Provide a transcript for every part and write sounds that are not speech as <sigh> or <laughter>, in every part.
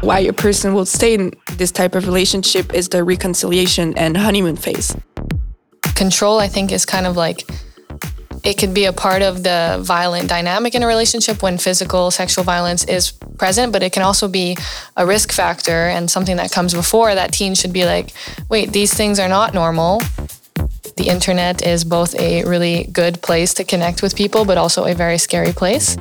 Why a person will stay in this type of relationship is the reconciliation and honeymoon phase. Control, I think, is kind of like it could be a part of the violent dynamic in a relationship when physical sexual violence is present, but it can also be a risk factor and something that comes before that teen should be like, wait, these things are not normal. The internet is both a really good place to connect with people, but also a very scary place.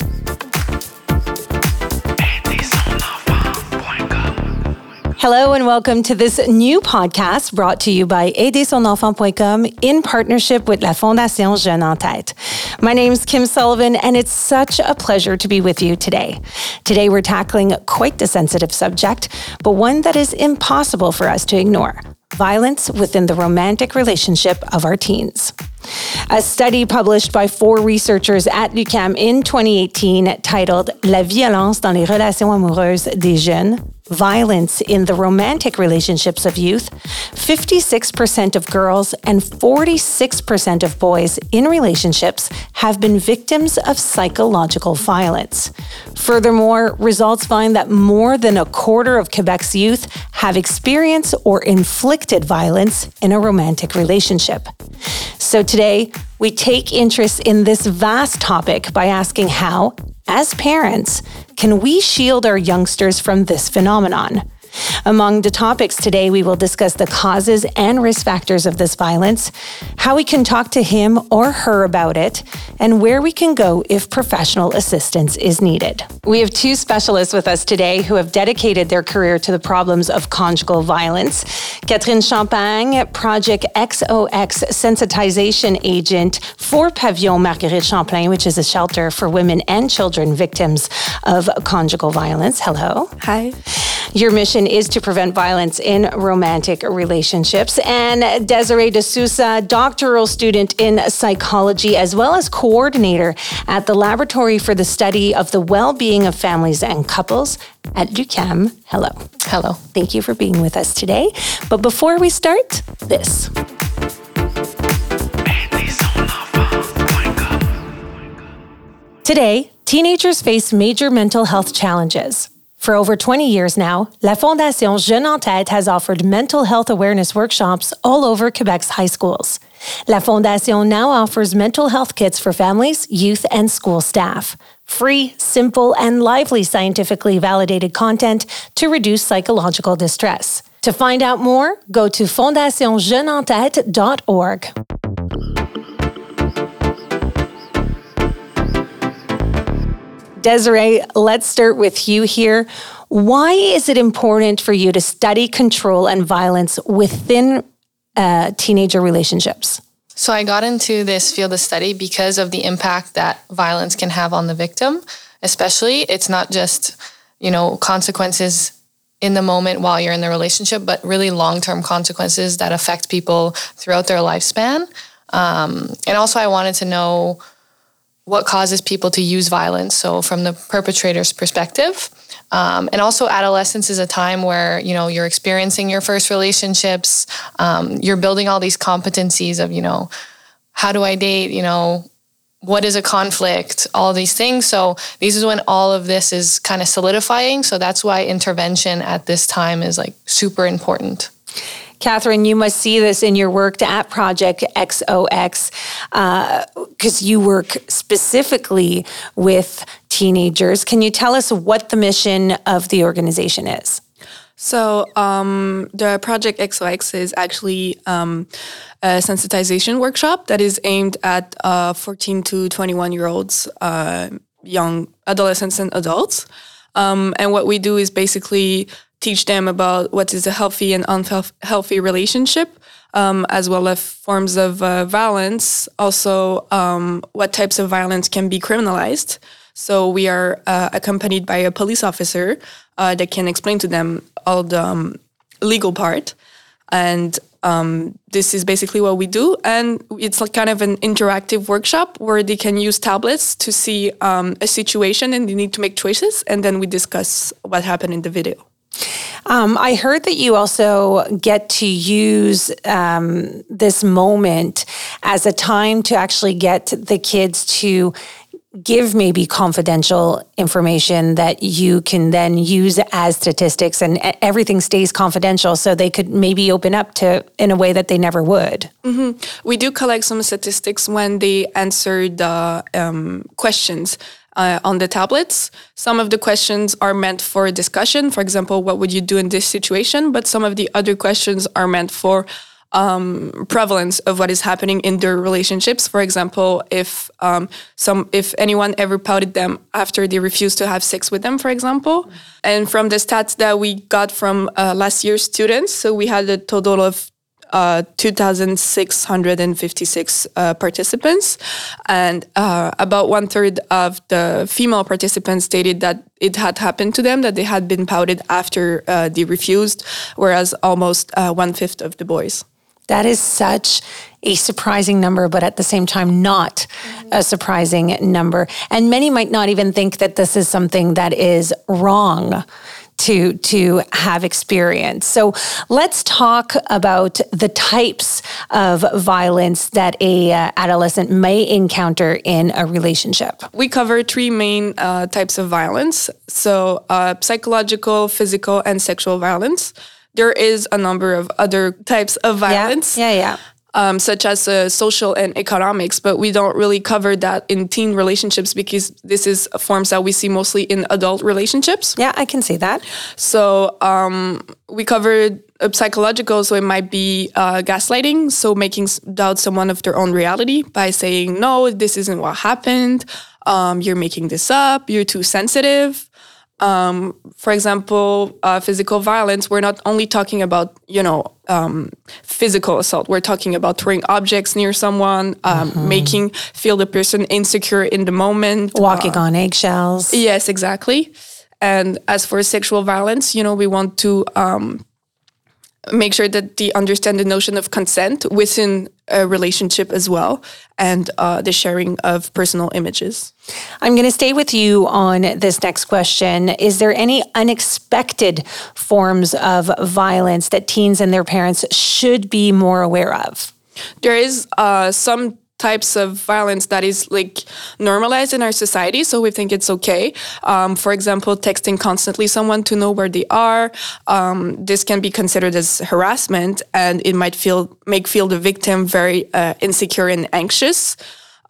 Hello and welcome to this new podcast brought to you by aidersonenfant.com in partnership with La Fondation Jeunes en Tête. My name is Kim Sullivan and it's such a pleasure to be with you today. Today we're tackling quite the sensitive subject, but one that is impossible for us to ignore violence within the romantic relationship of our teens. A study published by four researchers at l'UQAM in 2018 titled La violence dans les relations amoureuses des jeunes violence in the romantic relationships of youth, 56% of girls and 46% of boys in relationships have been victims of psychological violence. Furthermore, results find that more than a quarter of Quebec's youth have experienced or inflicted violence in a romantic relationship. So today, we take interest in this vast topic by asking how, as parents, can we shield our youngsters from this phenomenon? Among the topics today, we will discuss the causes and risk factors of this violence, how we can talk to him or her about it, and where we can go if professional assistance is needed. We have two specialists with us today who have dedicated their career to the problems of conjugal violence. Catherine Champagne, Project XOX sensitization agent for Pavillon Marguerite Champlain, which is a shelter for women and children victims of conjugal violence. Hello. Hi. Your mission is to prevent violence in romantic relationships. And Desiree D'Souza, doctoral student in psychology, as well as coordinator at the Laboratory for the Study of the Well-Being of Families and Couples at l'UQAM. Hello. Hello. Thank you for being with us today. But before we start, this. Today, teenagers face major mental health challenges. For over 20 years now, La Fondation Jeunes en Tête has offered mental health awareness workshops all over Quebec's high schools. La Fondation now offers mental health kits for families, youth, and school staff. Free, simple, and lively scientifically validated content to reduce psychological distress. To find out more, go to fondationjeuneentête.org. Desiree, let's start with you here. Why is it important for you to study control and violence within uh, teenager relationships? So, I got into this field of study because of the impact that violence can have on the victim, especially. It's not just, you know, consequences in the moment while you're in the relationship, but really long term consequences that affect people throughout their lifespan. Um, and also, I wanted to know what causes people to use violence. So, from the perpetrator's perspective. Um, and also, adolescence is a time where you know you're experiencing your first relationships. Um, you're building all these competencies of you know how do I date? You know what is a conflict? All these things. So this is when all of this is kind of solidifying. So that's why intervention at this time is like super important. Catherine, you must see this in your work at Project XOX because uh, you work specifically with teenagers. Can you tell us what the mission of the organization is? So, um, the Project XOX is actually um, a sensitization workshop that is aimed at uh, 14 to 21 year olds, uh, young adolescents and adults. Um, and what we do is basically teach them about what is a healthy and unhealthy relationship, um, as well as forms of uh, violence, also um, what types of violence can be criminalized. So we are uh, accompanied by a police officer uh, that can explain to them all the um, legal part. And um, this is basically what we do. And it's like kind of an interactive workshop where they can use tablets to see um, a situation and they need to make choices. And then we discuss what happened in the video. Um, I heard that you also get to use um, this moment as a time to actually get the kids to give maybe confidential information that you can then use as statistics and everything stays confidential so they could maybe open up to in a way that they never would mm-hmm. we do collect some statistics when they answer the um, questions uh, on the tablets. Some of the questions are meant for discussion. For example, what would you do in this situation? But some of the other questions are meant for um, prevalence of what is happening in their relationships. For example, if um, some if anyone ever pouted them after they refused to have sex with them, for example, and from the stats that we got from uh, last year's students, so we had a total of uh, 2,656 uh, participants, and uh, about one third of the female participants stated that it had happened to them, that they had been pouted after uh, they refused, whereas almost uh, one fifth of the boys. That is such a surprising number, but at the same time, not a surprising number. And many might not even think that this is something that is wrong to to have experience. So let's talk about the types of violence that a uh, adolescent may encounter in a relationship. We cover three main uh, types of violence: so uh, psychological, physical, and sexual violence there is a number of other types of violence. Yeah, yeah. yeah. Um, such as uh, social and economics, but we don't really cover that in teen relationships because this is forms that we see mostly in adult relationships. Yeah, I can see that. So um, we covered uh, psychological, so it might be uh, gaslighting, so making doubt someone of their own reality by saying, no, this isn't what happened. Um, you're making this up. You're too sensitive. Um, for example, uh, physical violence, we're not only talking about, you know, um, physical assault. We're talking about throwing objects near someone, um, mm-hmm. making feel the person insecure in the moment, walking uh, on eggshells. Yes, exactly. And as for sexual violence, you know, we want to um, make sure that they understand the notion of consent within a relationship as well and uh, the sharing of personal images. I'm going to stay with you on this next question. Is there any unexpected forms of violence that teens and their parents should be more aware of? There is uh, some types of violence that is like normalized in our society so we think it's okay. Um, for example texting constantly someone to know where they are um, this can be considered as harassment and it might feel make feel the victim very uh, insecure and anxious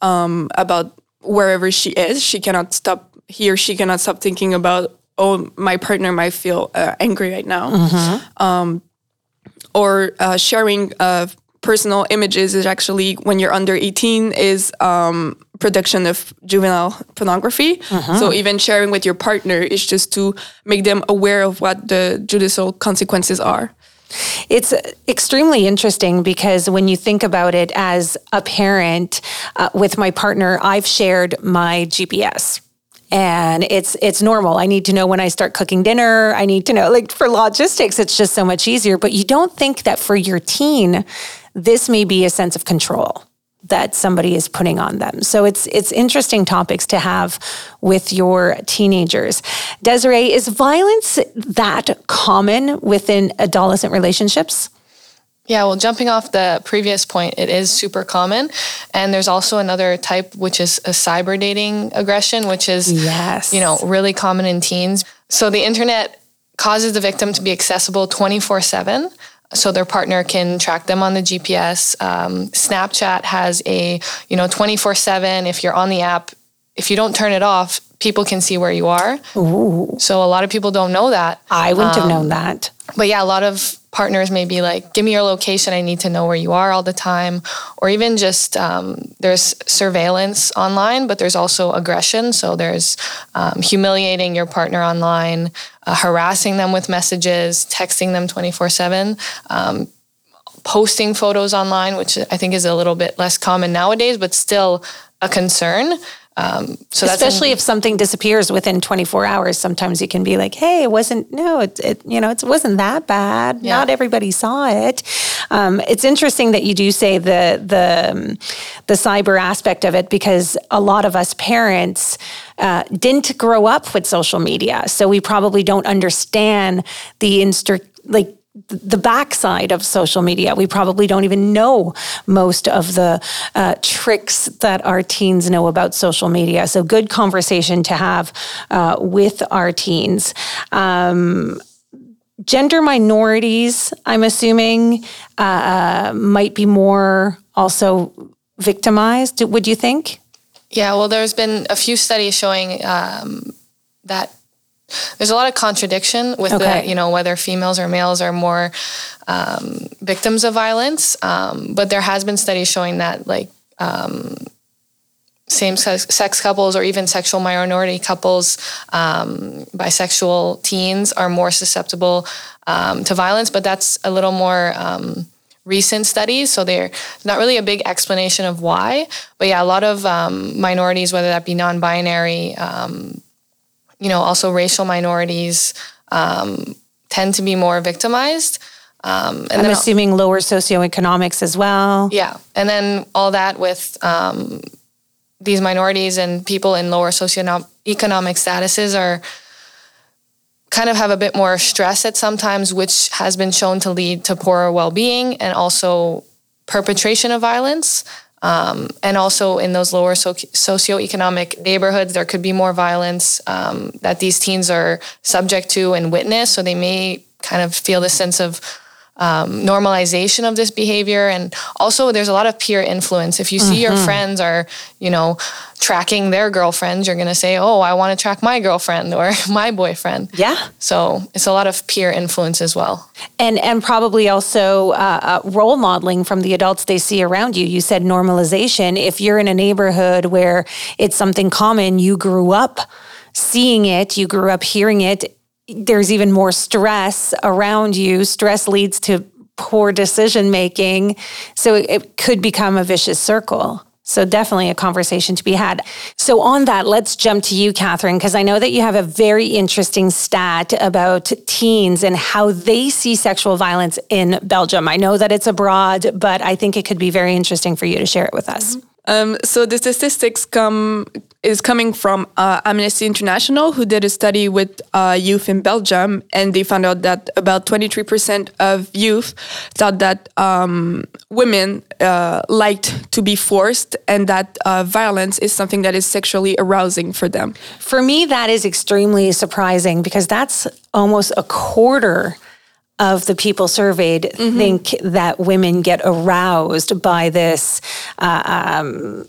um, about wherever she is. She cannot stop he or she cannot stop thinking about oh my partner might feel uh, angry right now. Mm-hmm. or uh, sharing uh, personal images is actually when you're under 18 is um, production of juvenile pornography. Uh-huh. So even sharing with your partner is just to make them aware of what the judicial consequences are. It's extremely interesting because when you think about it as a parent uh, with my partner, I've shared my GPS and it's it's normal. I need to know when I start cooking dinner. I need to know like for logistics it's just so much easier, but you don't think that for your teen this may be a sense of control that somebody is putting on them. So it's it's interesting topics to have with your teenagers. Desiree, is violence that common within adolescent relationships? Yeah, well, jumping off the previous point, it is super common. And there's also another type, which is a cyber dating aggression, which is, yes. you know, really common in teens. So the internet causes the victim to be accessible 24 7 so their partner can track them on the GPS. Um, Snapchat has a, you know, 24 7. If you're on the app, if you don't turn it off, people can see where you are. Ooh. So a lot of people don't know that. I wouldn't um, have known that. But yeah, a lot of partners may be like, give me your location. I need to know where you are all the time. Or even just um, there's surveillance online, but there's also aggression. So there's um, humiliating your partner online, uh, harassing them with messages, texting them 24 7. Um, posting photos online, which I think is a little bit less common nowadays, but still a concern. Um, so especially if something disappears within 24 hours, sometimes you can be like, "Hey, it wasn't no, it, it you know, it wasn't that bad. Yeah. Not everybody saw it." Um, it's interesting that you do say the the um, the cyber aspect of it because a lot of us parents uh, didn't grow up with social media, so we probably don't understand the instru- like the backside of social media. We probably don't even know most of the uh, tricks that our teens know about social media. So, good conversation to have uh, with our teens. Um, gender minorities, I'm assuming, uh, might be more also victimized, would you think? Yeah, well, there's been a few studies showing um, that there's a lot of contradiction with okay. the, you know, whether females or males are more um, victims of violence. Um, but there has been studies showing that, like, um, same sex couples or even sexual minority couples, um, bisexual teens are more susceptible um, to violence. But that's a little more um, recent studies. So they're not really a big explanation of why. But yeah, a lot of minorities, whether that be non binary, you know, also racial minorities um, tend to be more victimized. Um, and I'm assuming lower socioeconomics as well. Yeah, and then all that with um, these minorities and people in lower socioeconomic statuses are kind of have a bit more stress at sometimes, which has been shown to lead to poorer well-being and also perpetration of violence. Um, and also in those lower so- socioeconomic neighborhoods, there could be more violence um, that these teens are subject to and witness. So they may kind of feel this sense of um, normalization of this behavior. And also, there's a lot of peer influence. If you see mm-hmm. your friends are, you know, tracking their girlfriends, you're going to say, oh, I want to track my girlfriend or <laughs> my boyfriend. Yeah. So it's a lot of peer influence as well. And, and probably also uh, uh, role modeling from the adults they see around you. You said normalization. If you're in a neighborhood where it's something common, you grew up seeing it, you grew up hearing it, there's even more stress around you. Stress leads to poor decision making. So it, could become a vicious circle. So definitely a conversation to be had. So on that, let's jump to you, Catherine, because I know that you have a very interesting stat about teens and how they see sexual violence in Belgium. I know that it's abroad, but I think it could be very interesting for you to share it with us. Mm-hmm. Um, so the statistics come is coming from uh, Amnesty International, who did a study with uh, youth in Belgium, and they found out that about 23% of youth thought that um, women uh, liked to be forced, and that uh, violence is something that is sexually arousing for them. For me, that is extremely surprising because that's almost a quarter of the people surveyed mm-hmm. think that women get aroused by this uh, um,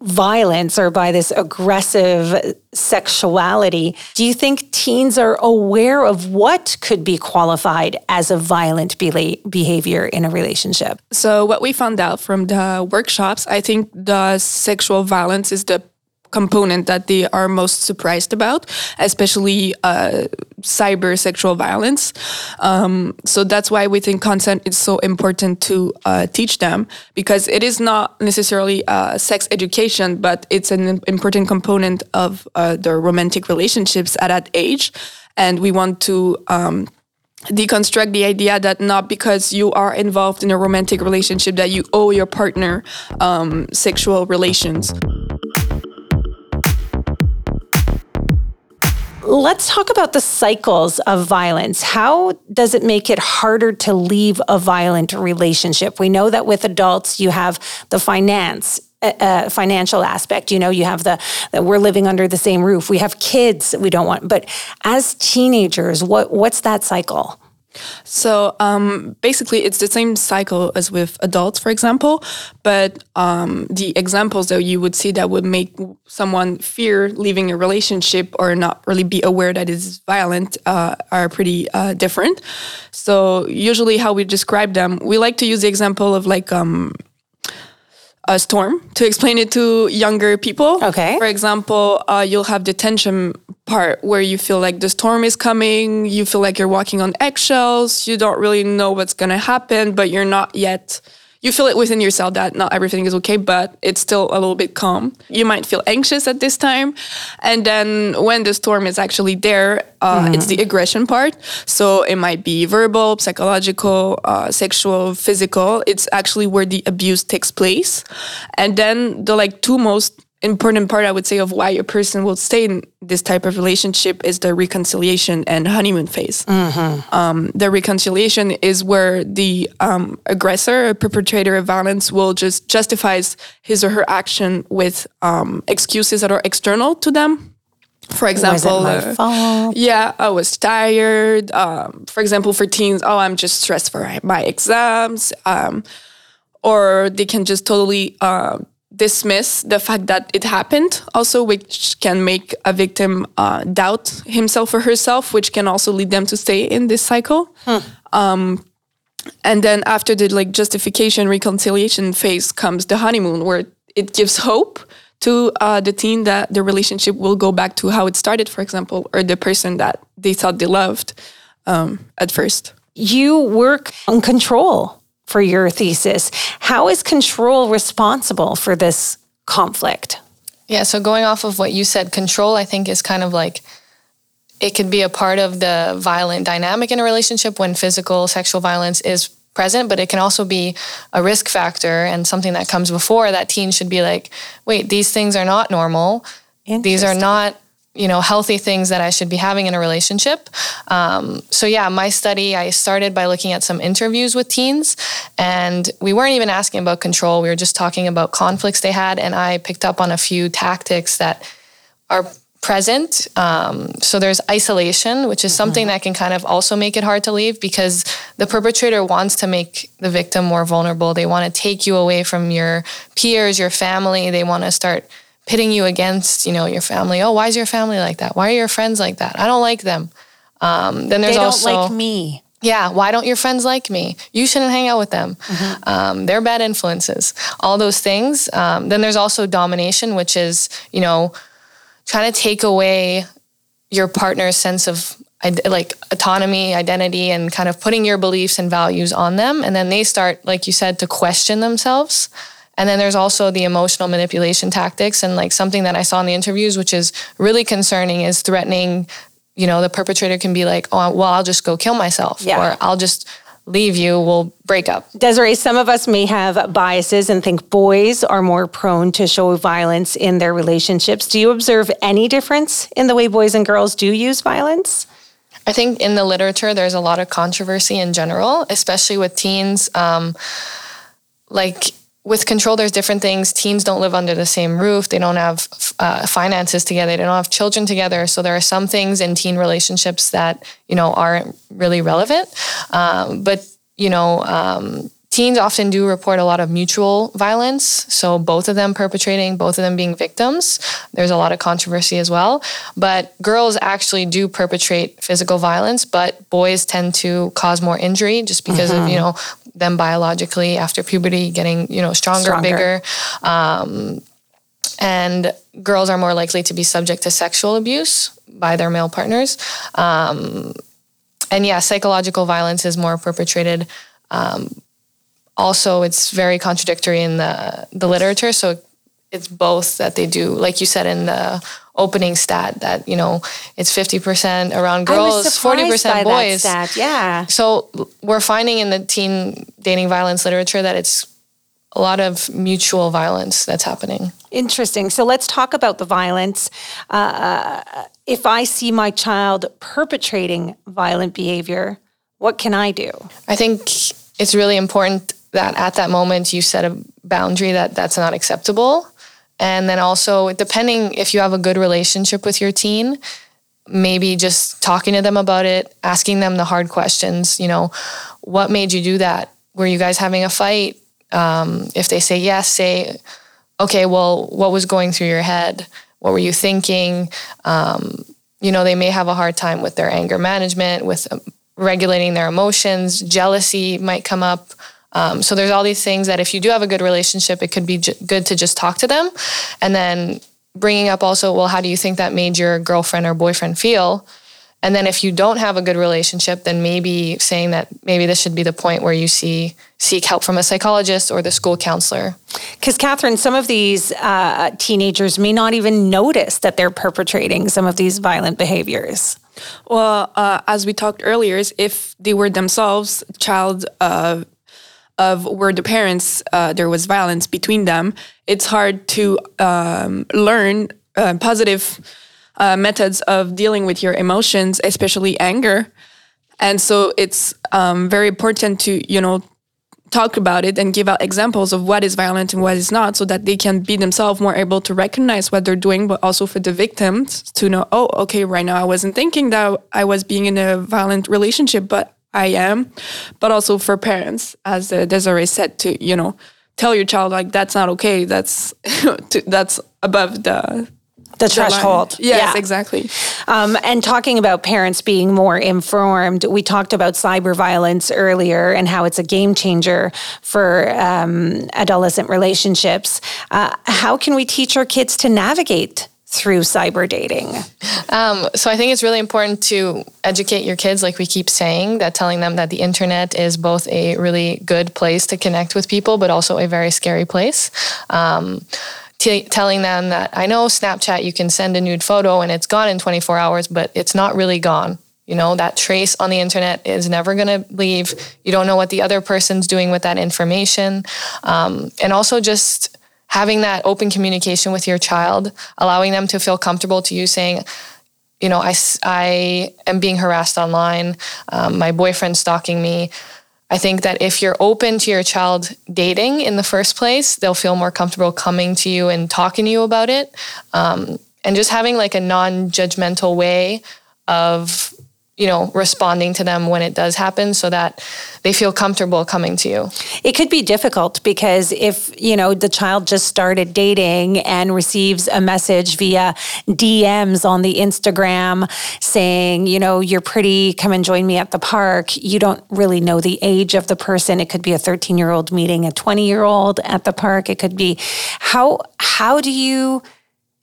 violence or by this aggressive sexuality. Do you think teens are aware of what could be qualified as a violent be- behavior in a relationship? So, what we found out from the workshops, I think the sexual violence is the component that they are most surprised about, especially uh, cyber sexual violence. Um, so that's why we think consent is so important to uh, teach them because it is not necessarily uh, sex education, but it's an important component of uh, the romantic relationships at that age. And we want to um, deconstruct the idea that not because you are involved in a romantic relationship that you owe your partner um, sexual relations. Let's talk about the cycles of violence. How does it make it harder to leave a violent relationship? We know that with adults, you have the finance, uh, uh financial aspect. You know, you have the, the, we're living under the same roof. We have kids that we don't want. But as teenagers, what what's that cycle? So um, basically, it's the same cycle as with adults, for example. But um, the examples that you would see that would make someone fear leaving a relationship or not really be aware that it's violent uh, are pretty uh, different. So usually, how we describe them, we like to use the example of like um, a storm to explain it to younger people. Okay. For example, uh, you'll have the tension part where you feel like the storm is coming, you feel like you're walking on eggshells, you don't really know what's going to happen, but you're not yet you feel it within yourself that not everything is okay, but it's still a little bit calm. You might feel anxious at this time. And then when the storm is actually there, uh, mm-hmm. it's the aggression part. So it might be verbal, psychological, uh, sexual, physical. It's actually where the abuse takes place. And then the like two most important part, I would say, of why a person will stay in this type of relationship is the reconciliation and honeymoon phase. Um, the reconciliation is where the um, aggressor, a perpetrator of violence, will just justifies his or her action with um, excuses that are external to them. For example, uh, yeah, I was tired. Um, for example, for teens, oh, I'm just stressed for my exams. Um, or they can just totally uh, dismiss the fact that it happened, also, which can make a victim uh, doubt himself or herself, which can also lead them to stay in this cycle. Um, and then after the like justification reconciliation phase comes the honeymoon, where it gives hope to uh, the teen that the relationship will go back to how it started, for example, or the person that they thought they loved um, at first. You work on control for your thesis. How is control responsible for this conflict? Yeah, so going off of what you said, control, I think, is kind of like it could be a part of the violent dynamic in a relationship when physical sexual violence is present, but it can also be a risk factor and something that comes before that teen should be like, wait, these things are not normal. These are not you know healthy things that i should be having in a relationship. Um, so yeah my study i started by looking at some interviews with teens and we weren't even asking about control. We were just talking about conflicts they had and i picked up on a few tactics that are present. Um, so there's isolation which is something that can kind of also make it hard to leave because the perpetrator wants to make the victim more vulnerable. They want to take you away from your peers your family. They want to start pitting you against, you know, your family. Oh, why is your family like that? Why are your friends like that? I don't like them. Um, then there's They don't also like me. yeah, why don't your friends like me? You shouldn't hang out with them. Um, they're bad influences. All those things. Um, then there's also domination, which is you know trying to take away your partner's sense of like autonomy, identity, and kind of putting your beliefs and values on them, and then they start, like you said, to question themselves. And then there's also the emotional manipulation tactics, and like something that I saw in the interviews, which is really concerning, is threatening. You know, the perpetrator can be like, "Oh, well, I'll just go kill myself," Yeah. or "I'll just leave you. We'll break up." Desiree, some of us may have biases and think boys are more prone to show violence in their relationships. Do you observe any difference in the way boys and girls do use violence? I think in the literature, there's a lot of controversy in general, especially with teens. Um, like with control, there's different things. Teens don't live under the same roof. They don't have uh, finances together. They don't have children together. So there are some things in teen relationships that you know aren't really relevant. Um, but you know, um, teens often do report a lot of mutual violence. So both of them perpetrating, both of them being victims. There's a lot of controversy as well. But girls actually do perpetrate physical violence, but boys tend to cause more injury just because of you know them biologically after puberty getting you know stronger, Stronger. bigger. Um, and girls are more likely to be subject to sexual abuse by their male partners. Um, and yeah, psychological violence is more perpetrated. Um, also, it's very contradictory in the the literature. So it's both that they do, like you said in the opening stat, that you know it's fifty percent around girls, forty surprised by percent that boys. stat, Yeah. So we're finding in the teen dating violence literature that it's a lot of mutual violence that's happening. Interesting. So let's talk about the violence. Uh, if I see my child perpetrating violent behavior, what can I do? I think it's really important that at that moment you set a boundary that that's not acceptable. And then also, depending if you have a good relationship with your teen, maybe just talking to them about it, asking them the hard questions. You know, what made you do that? Were you guys having a fight? Um, if they say yes, say, okay, well, what was going through your head? What were you thinking? Um, you know, they may have a hard time with their anger management, with um, regulating their emotions. Jealousy might come up. Um, so there's all these things that if you do have a good relationship, it could be j- good to just talk to them, and then bringing up also, well, how do you think that made your girlfriend or boyfriend feel? And then if you don't have a good relationship, then maybe saying that maybe this should be the point where you see seek help from a psychologist or the school counselor. Because, Catherine, some of these uh, teenagers may not even notice that they're perpetrating some of these violent behaviors. Well, uh, as we talked earlier, if they were themselves child uh, of where the parents uh, there was violence between them, it's hard to um, learn uh, positive uh, methods of dealing with your emotions, especially anger. And so it's um, very important to you know talk about it and give out examples of what is violent and what is not so that they can be themselves more able to recognize what they're doing but also for the victims to know oh okay right now i wasn't thinking that i was being in a violent relationship but i am but also for parents as uh, desiree said to you know tell your child like that's not okay that's <laughs> that's above the the threshold. Yes, yeah. exactly. Um, and talking about parents being more informed, we talked about cyber violence earlier and how it's a game changer for um, adolescent relationships. Uh, how can we teach our kids to navigate through cyber dating? Um, so I think it's really important to educate your kids, like we keep saying, that telling them that the internet is both a really good place to connect with people, but also a very scary place. Um, t- telling them that I know Snapchat, you can send a nude photo and it's gone in 24 hours, but it's not really gone. You know, that trace on the internet is never going to leave. You don't know what the other person's doing with that information. Um, and also just having that open communication with your child, allowing them to feel comfortable to you saying, you know, I, I am being harassed online. Um, my boyfriend's stalking me. I think that if you're open to your child dating in the first place, they'll feel more comfortable coming to you and talking to you about it. Um, and just having like a non judgmental way of you know, responding to them when it does happen so that they feel comfortable coming to you. It could be difficult because if, you know, the child just started dating and receives a message via DMs on the Instagram saying, you know, you're pretty, come and join me at the park, you don't really know the age of the person. It could be a 13 year old meeting a 20 year old at the park. It could be how, how do you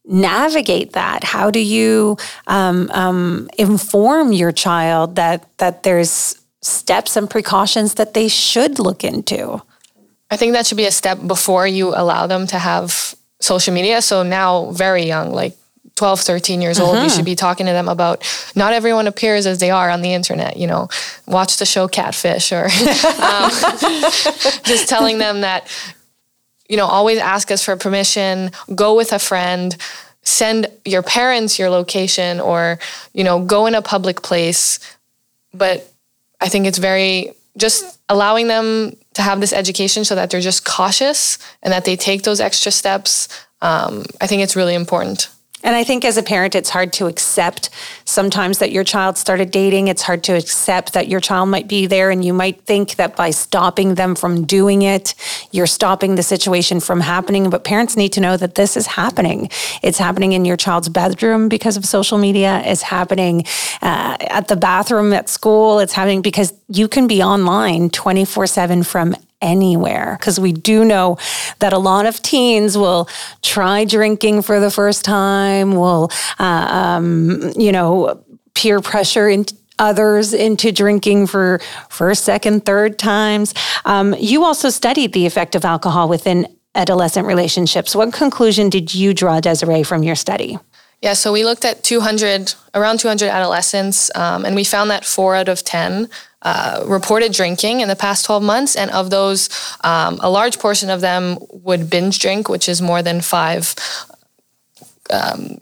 navigate that? How do you um, um, inform your child that that there's steps and precautions that they should look into? I think that should be a step before you allow them to have social media. So now, very young, like 12, 13 years old, mm-hmm. you should be talking to them about not everyone appears as they are on the internet. You know, watch the show Catfish or <laughs> um, <laughs> just telling them that you know, always ask us for permission, go with a friend, send your parents your location or, you know, go in a public place. But I think it's very just allowing them to have this education so that they're just cautious and that they take those extra steps. Um, I think it's really important. And I think as a parent, it's hard to accept sometimes that your child started dating. It's hard to accept that your child might be there, and you might think that by stopping them from doing it, you're stopping the situation from happening. But parents need to know that this is happening. It's happening in your child's bedroom because of social media. It's happening uh, at the bathroom at school. It's happening because you can be online 24 7 from anywhere because we do know that a lot of teens will try drinking for the first time, will, uh, um, you know, peer pressure into others into drinking for first, second, third times. Um, you also studied the effect of alcohol within adolescent relationships. What conclusion did you draw, Desiree, from your study? Yeah, so we looked at 200, around 200 adolescents, um, and we found that four out of 10 uh, reported drinking in the past 12 months. And of those, um, a large portion of them would binge drink, which is more than five um,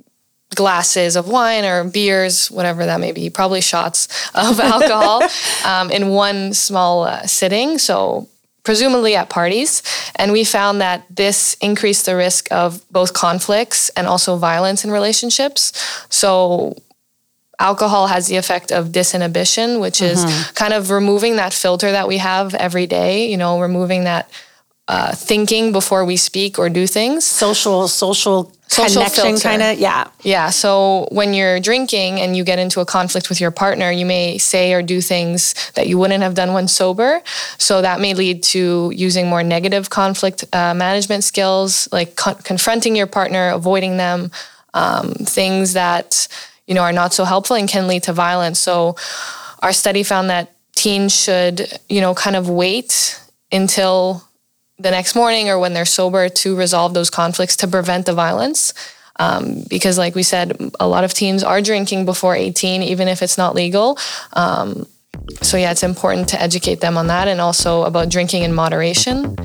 glasses of wine or beers, whatever that may be, probably shots of <laughs> alcohol <laughs> um, in one small uh, sitting. So, presumably at parties. And we found that this increased the risk of both conflicts and also violence in relationships. So, alcohol has the effect of disinhibition, which mm-hmm. is kind of removing that filter that we have every day, you know, removing that uh, thinking before we speak or do things. Social, social, social connection kind of, yeah. Yeah. So when you're drinking and you get into a conflict with your partner, you may say or do things that you wouldn't have done when sober. So that may lead to using more negative conflict uh, management skills, like co- confronting your partner, avoiding them, um, things that you know, are not so helpful and can lead to violence. So our study found that teens should, you know, kind of wait until the next morning or when they're sober to resolve those conflicts to prevent the violence. Um, because, like we said, a lot of teens are drinking before 18, even if it's not legal. Um, so yeah, it's important to educate them on that and also about drinking in moderation.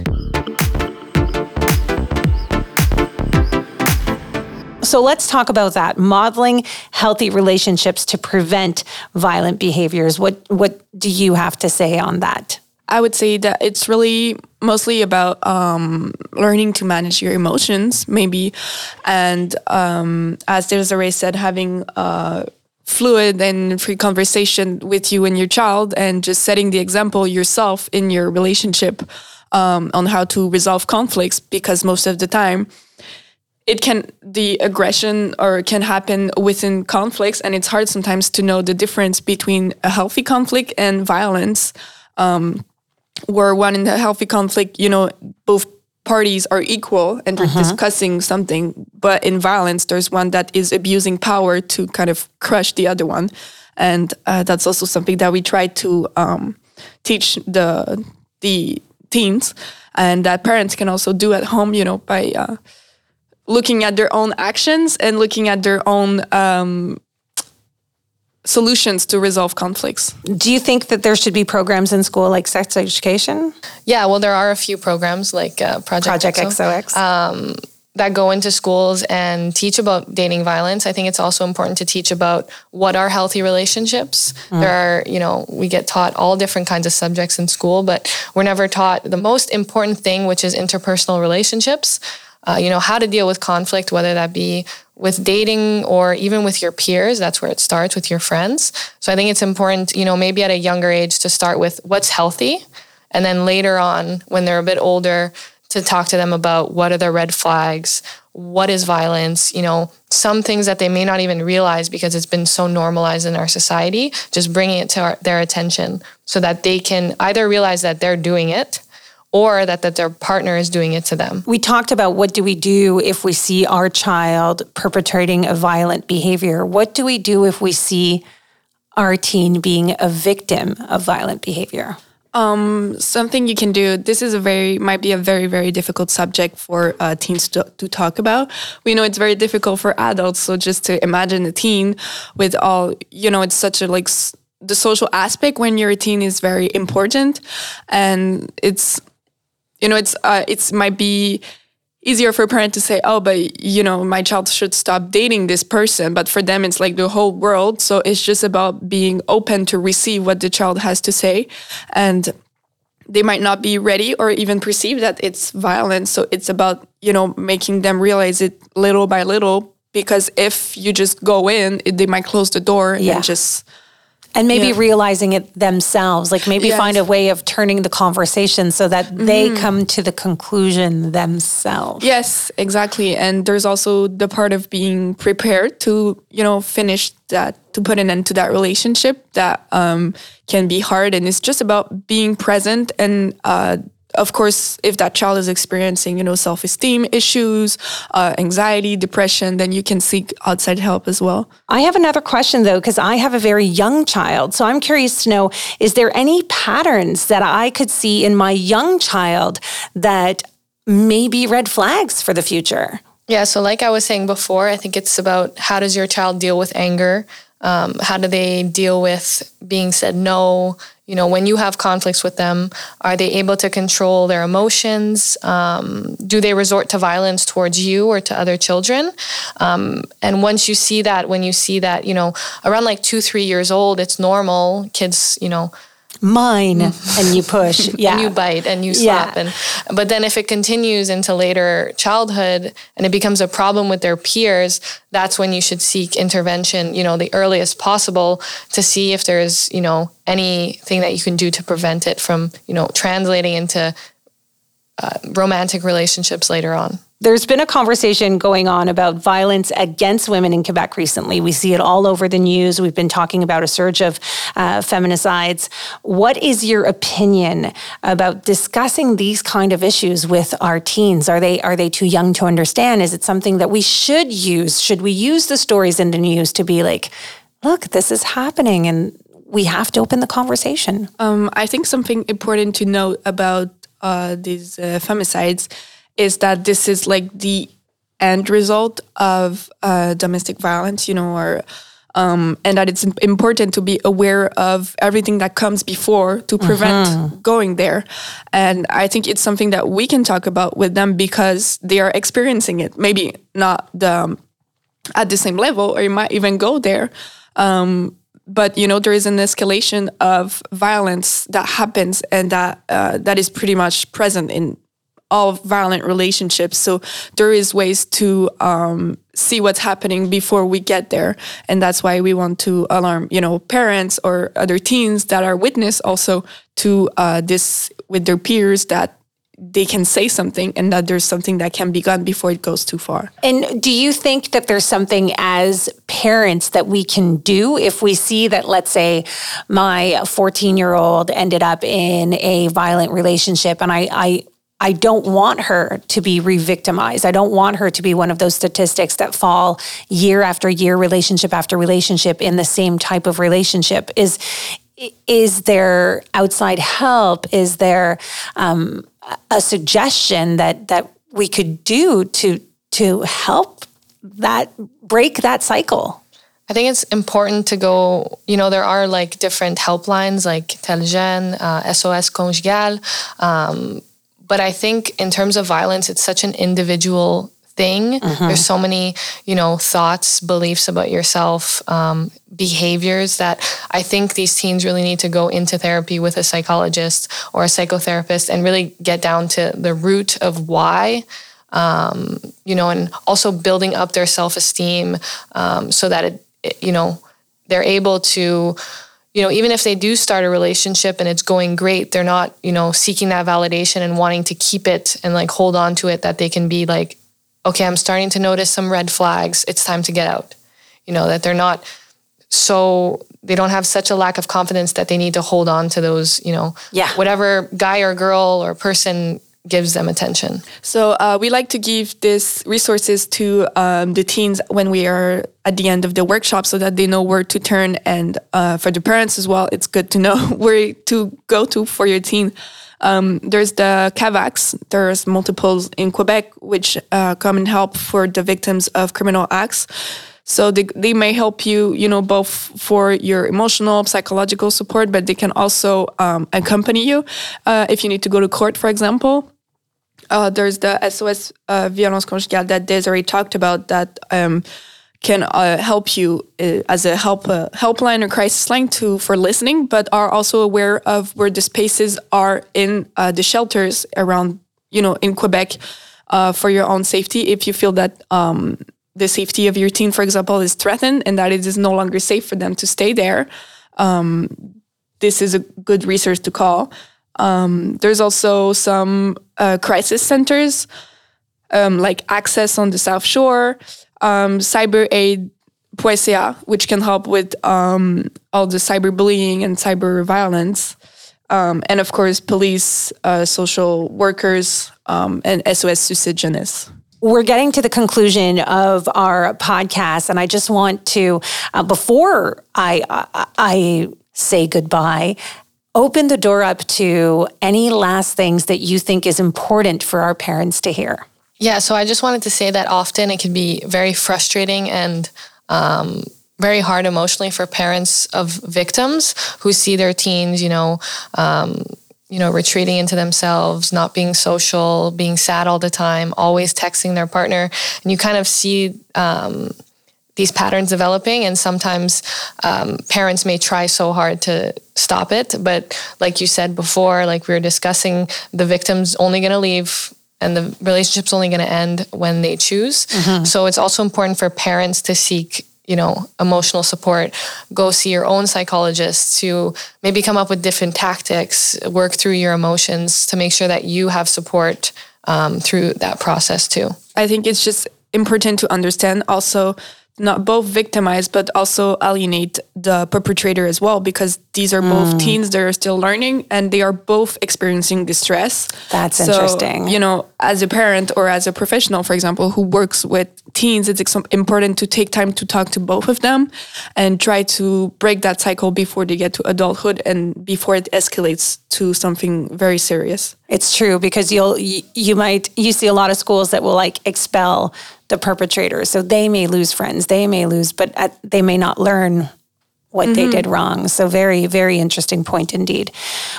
So let's talk about that. Modeling healthy relationships to prevent violent behaviors. What what do you have to say on that? I would say that it's really mostly about um, learning to manage your emotions, maybe, and um, as Desiree said, having fluid and free conversation with you and your child, and just setting the example yourself in your relationship um, on how to resolve conflicts, because most of the time it can the aggression or can happen within conflicts. And it's hard sometimes to know the difference between a healthy conflict and violence um, where one in a healthy conflict you know both parties are equal and they're uh-huh. discussing something but in violence there's one that is abusing power to kind of crush the other one and uh, that's also something that we try to um, teach the the teens and that parents can also do at home you know by uh, looking at their own actions and looking at their own um, solutions to resolve conflicts. Do you think that there should be programs in school like sex education? Yeah, well, there are a few programs like uh, Project, Project XO, XOX. Um, that go into schools and teach about dating violence. I think it's also important to teach about what are healthy relationships. Mm. There are, you know, we get taught all different kinds of subjects in school, but we're never taught the most important thing, which is interpersonal relationships uh, you know, how to deal with conflict, whether that be with dating or even with your peers. That's where it starts with your friends. So I think it's important, you know, maybe at a younger age to start with what's healthy. And then later on, when they're a bit older, to talk to them about what are the red flags, what is violence, you know, some things that they may not even realize because it's been so normalized in our society, just bringing it to our, their attention so that they can either realize that they're doing it or that, that their partner is doing it to them. We talked about what do we do if we see our child perpetrating a violent behavior? What do we do if we see our teen being a victim of violent behavior? Um, something you can do. This is a very might be a very very difficult subject for uh, teens to, to talk about. We know it's very difficult for adults. So just to imagine a teen with all you know, it's such a like the social aspect when you're a teen is very important, and it's you know, it's uh, it's might be easier for a parent to say, "Oh, but you know, my child should stop dating this person," but for them, it's like the whole world. So it's just about being open to receive what the child has to say, and they might not be ready or even perceive that it's violence. So it's about you know making them realize it little by little. Because if you just go in, it, they might close the door yeah. and just and maybe yeah. realizing it themselves like maybe yes. find a way of turning the conversation so that mm-hmm. they come to the conclusion themselves yes exactly and there's also the part of being prepared to you know finish that to put an end to that relationship that um, can be hard and it's just about being present and uh, of course, if that child is experiencing, you know, self-esteem issues, uh, anxiety, depression, then you can seek outside help as well. I have another question though, because I have a very young child. So I'm curious to know, is there any patterns that I could see in my young child that may be red flags for the future? Yeah, so like I was saying before, I think it's about how does your child deal with anger? Um, how do they deal with being said no? You know, when you have conflicts with them, are they able to control their emotions? Um, do they resort to violence towards you or to other children? Um, and once you see that, when you see that, you know, around like two, three years old, it's normal. Kids, you know, mine and you push. <laughs> Yeah. and you bite and you slap yeah. and but then if it continues into later childhood and it becomes a problem with their peers that's when you should seek intervention you know the earliest possible to see if there's you know anything that you can do to prevent it from you know translating into uh, romantic relationships later on there's been a conversation going on about violence against women in Quebec recently. We see it all over the news. We've been talking about a surge of uh, feminicides. What is your opinion about discussing these kind of issues with our teens? Are they are they too young to understand? Is it something that we should use? Should we use the stories in the news to be like, look, this is happening, and we have to open the conversation? Um, I think something important to note about uh, these uh, femicides is that this is like the end result of uh, domestic violence, you know, or um, and that it's important to be aware of everything that comes before to prevent mm-hmm. going there. And I think it's something that we can talk about with them because they are experiencing it. Maybe not the um, at the same level, or you might even go there. Um, but you know there is an escalation of violence that happens and that uh, that is pretty much present in all violent relationships so there is ways to um, see what's happening before we get there and that's why we want to alarm you know parents or other teens that are witness also to uh, this with their peers that they can say something and that there's something that can be done before it goes too far. And do you think that there's something as parents that we can do if we see that, let's say, my 14 year old ended up in a violent relationship and I, I I don't want her to be re-victimized. I don't want her to be one of those statistics that fall year after year, relationship after relationship in the same type of relationship. Is is there outside help? Is there um, a suggestion that that we could do to to help that break that cycle? I think it's important to go, you know, there are like different helplines like Tel-jeunes, uh, SOS Conjugal. Um, but I think in terms of violence, it's such an individual thing. Mm-hmm. There's so many, you know, thoughts, beliefs about yourself, um, behaviors that I think these teens really need to go into therapy with a psychologist or a psychotherapist and really get down to the root of why. Um, you know, and also building up their self esteem um, so that it, it, you know, they're able to you know, even if they do start a relationship and it's going great, they're not, you know, seeking that validation and wanting to keep it and like hold on to it, that they can be like, okay, I'm starting to notice some red flags. It's time to get out. You know, that they're not so they don't have such a lack of confidence that they need to hold on to those, you know, yeah. whatever guy or girl or person gives them attention. So uh, we like to give these resources to um, the teens when we are at the end of the workshop so that they know where to turn. And uh, for the parents as well, it's good to know <laughs> where to go to for your teen. Um, there's the CAVACs. There's multiples in Quebec, which uh, come and help for the victims of criminal acts. So they, they may help you, you know, both for your emotional, psychological support, but they can also um, accompany you uh, if you need to go to court, for example. Uh, there's the SOS uh, Violence Conjugale that Desiree talked about that um, can uh, help you uh, as a help uh, helpline or crisis line to for listening, but are also aware of where the spaces are in uh, the shelters around, you know, in Quebec for your own safety. If you feel that um, the safety of your teen, for example, is threatened and that it is no longer safe for them to stay there, um, this is a good resource to call. Um, there's also some uh, crisis centers, um, like Access on the South Shore um, Poesia, which can help with um, all the cyberbullying and cyber violence. Um, and of course, police, uh, social workers, um, and SOS Suicide We're getting to the conclusion of our podcast, and I just want to, uh, before I, I, I say goodbye, open the door up to any last things that you think is important for our parents to hear. Yeah, so I just wanted to say that often it can be very frustrating and um, very hard emotionally for parents of victims who see their teens, you know, um, you know, retreating into themselves, not being social, being sad all the time, always texting their partner, and you kind of see. Um, these patterns developing and sometimes um, parents may try so hard to stop it but like you said before like we were discussing the victim's only going to leave and the relationship's only going to end when they choose. Mm-hmm. So it's also important for parents to seek, you know, emotional support. Go see your own psychologist to maybe come up with different tactics, work through your emotions to make sure that you have support um, through that process too. I think it's just important to understand also not both victimize but also alienate the perpetrator as well because these are both mm. teens that are still learning and they are both experiencing distress. That's so, interesting. you know as a parent or as a professional for example who works with teens it's important to take time to talk to both of them and try to break that cycle before they get to adulthood and before it escalates to something very serious. It's true because you'll you might you see a lot of schools that will like expel the perpetrators. So they may lose friends, they may lose, but at, they may not learn what mm-hmm. they did wrong. So, very, very interesting point indeed.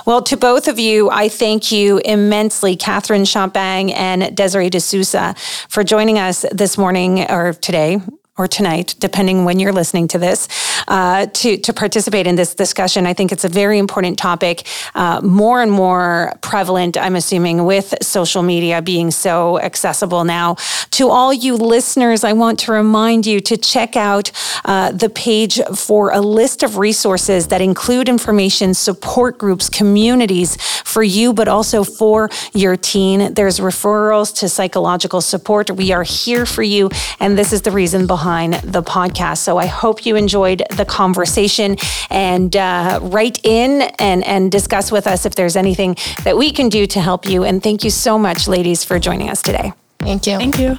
Well, to both of you, I thank you immensely, Catherine Champagne and Desiree D'Souza, for joining us this morning or today or tonight, depending when you're listening to this, uh, to, to participate in this discussion. I think it's a very important topic, uh, more and more prevalent, I'm assuming, with social media being so accessible now. To all you listeners, I want to remind you to check out uh, the page for a list of resources that include information, support groups, communities for you, but also for your teen. There's referrals to psychological support. We are here for you, and this is the reason behind behind the podcast. So I hope you enjoyed the conversation and uh, write in and, and discuss with us if there's anything that we can do to help you. And thank you so much, ladies, for joining us today. Thank you. Thank you.